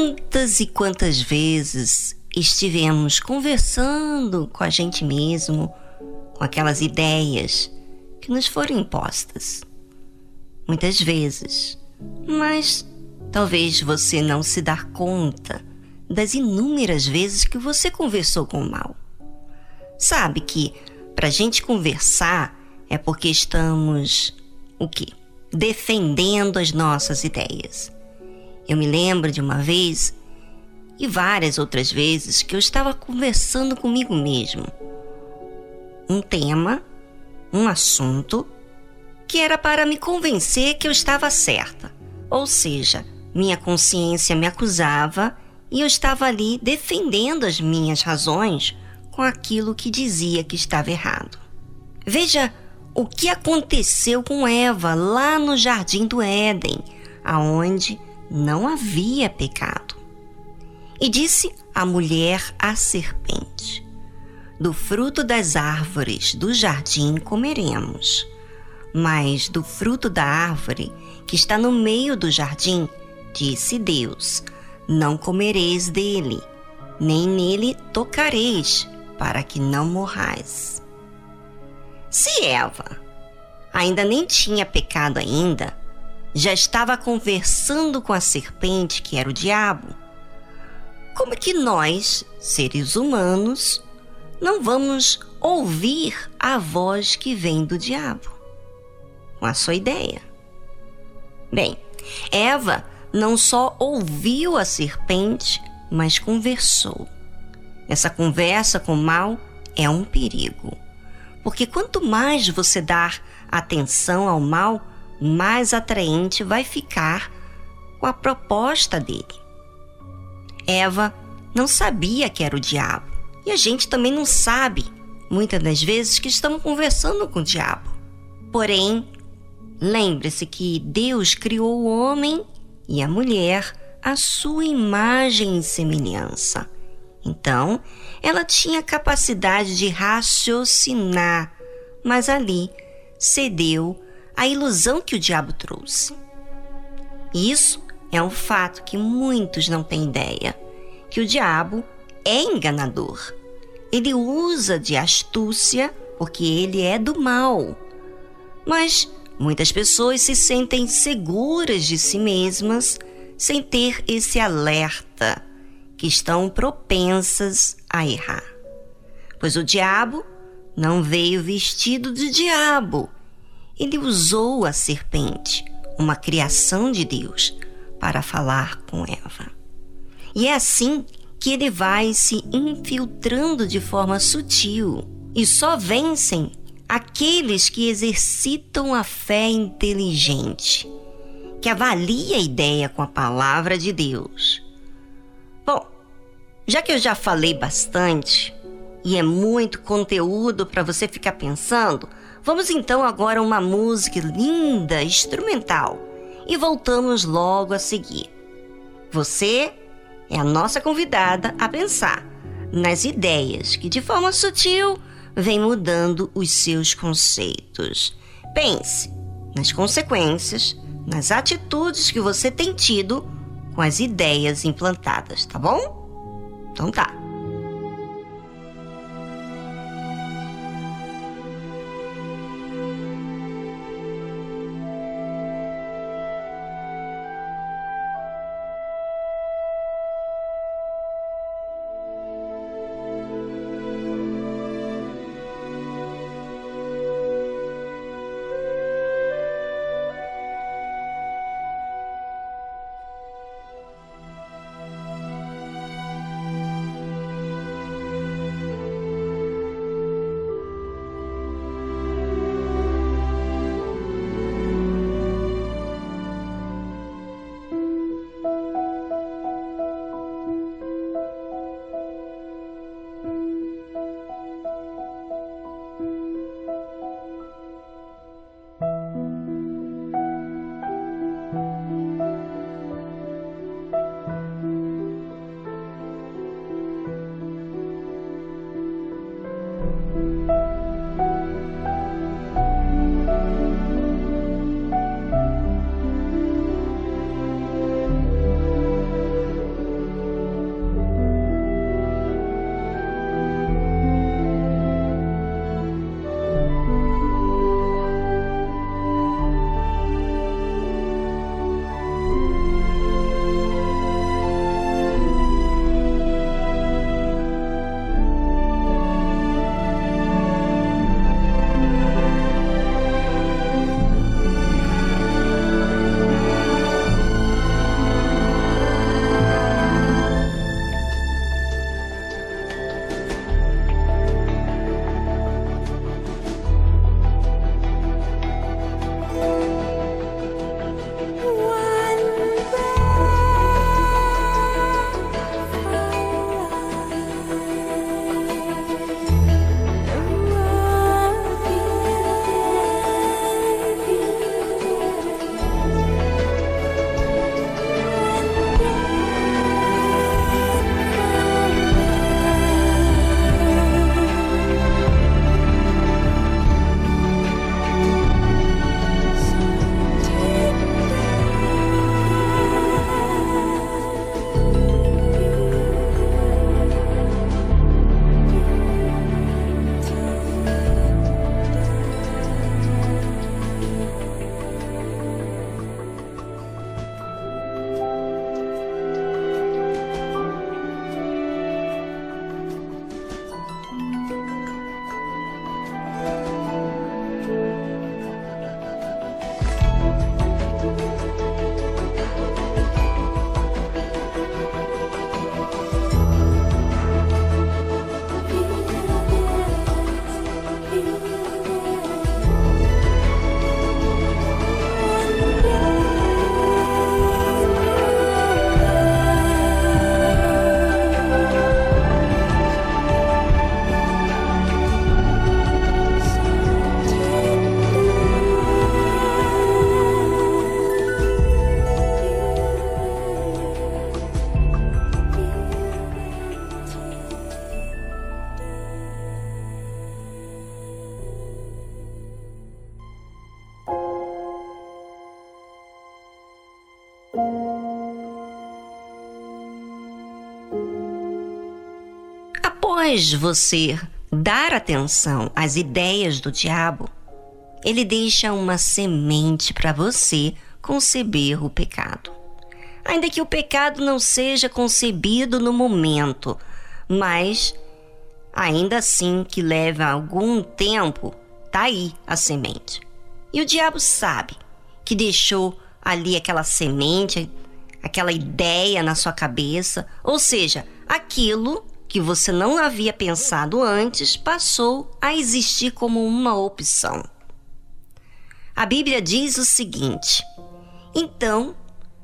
Quantas e quantas vezes estivemos conversando com a gente mesmo, com aquelas ideias que nos foram impostas. Muitas vezes, mas talvez você não se dar conta das inúmeras vezes que você conversou com o mal. Sabe que para a gente conversar é porque estamos o quê? Defendendo as nossas ideias. Eu me lembro de uma vez e várias outras vezes que eu estava conversando comigo mesmo. Um tema, um assunto que era para me convencer que eu estava certa. Ou seja, minha consciência me acusava e eu estava ali defendendo as minhas razões com aquilo que dizia que estava errado. Veja o que aconteceu com Eva lá no jardim do Éden, aonde não havia pecado. E disse a mulher à serpente: Do fruto das árvores do jardim comeremos, mas do fruto da árvore que está no meio do jardim, disse Deus: Não comereis dele, nem nele tocareis, para que não morrais. Se Eva ainda nem tinha pecado ainda, já estava conversando com a serpente, que era o diabo, como que nós, seres humanos, não vamos ouvir a voz que vem do diabo? Com a sua ideia. Bem, Eva não só ouviu a serpente, mas conversou. Essa conversa com o mal é um perigo. Porque quanto mais você dar atenção ao mal, mais atraente vai ficar com a proposta dele. Eva não sabia que era o diabo. E a gente também não sabe, muitas das vezes, que estamos conversando com o diabo. Porém, lembre-se que Deus criou o homem e a mulher à sua imagem e semelhança. Então, ela tinha capacidade de raciocinar, mas ali cedeu à ilusão que o diabo trouxe. Isso é um fato que muitos não têm ideia, que o diabo é enganador. Ele usa de astúcia porque ele é do mal. Mas muitas pessoas se sentem seguras de si mesmas sem ter esse alerta que estão propensas a errar. Pois o diabo não veio vestido de diabo. Ele usou a serpente, uma criação de Deus, para falar com Eva. E é assim que ele vai se infiltrando de forma sutil. E só vencem aqueles que exercitam a fé inteligente, que avalia a ideia com a palavra de Deus Bom, já que eu já falei bastante e é muito conteúdo para você ficar pensando, vamos então agora uma música linda, instrumental, e voltamos logo a seguir. Você é a nossa convidada a pensar nas ideias que de forma sutil vem mudando os seus conceitos. Pense nas consequências, nas atitudes que você tem tido com as ideias implantadas, tá bom? Então tá. Após você dar atenção às ideias do diabo, ele deixa uma semente para você conceber o pecado. Ainda que o pecado não seja concebido no momento, mas ainda assim que leva algum tempo, tá aí a semente. E o diabo sabe que deixou ali aquela semente, aquela ideia na sua cabeça, ou seja, aquilo que você não havia pensado antes passou a existir como uma opção. A Bíblia diz o seguinte: Então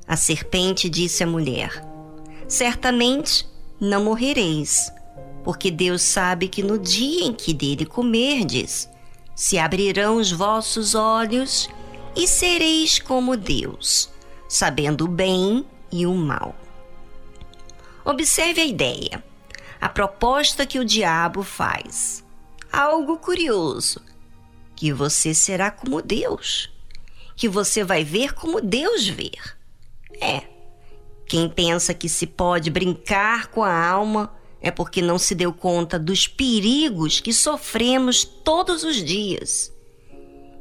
a serpente disse à mulher: Certamente não morrereis, porque Deus sabe que no dia em que dele comerdes, se abrirão os vossos olhos e sereis como Deus, sabendo o bem e o mal. Observe a ideia, a proposta que o diabo faz. Algo curioso, que você será como Deus, que você vai ver como Deus vê. É, quem pensa que se pode brincar com a alma é porque não se deu conta dos perigos que sofremos todos os dias.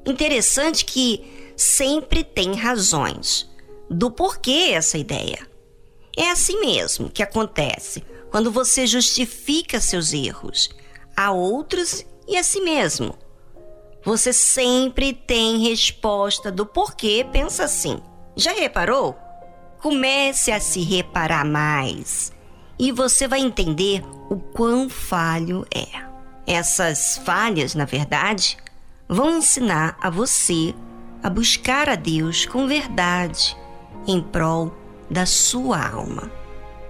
Interessante que sempre tem razões do porquê essa ideia. É assim mesmo que acontece quando você justifica seus erros a outros e a si mesmo. Você sempre tem resposta do porquê pensa assim. Já reparou? Comece a se reparar mais e você vai entender o quão falho é. Essas falhas, na verdade, vão ensinar a você a buscar a Deus com verdade em prol da sua alma.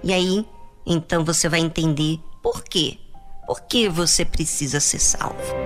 E aí, então você vai entender por quê? Por que você precisa ser salvo.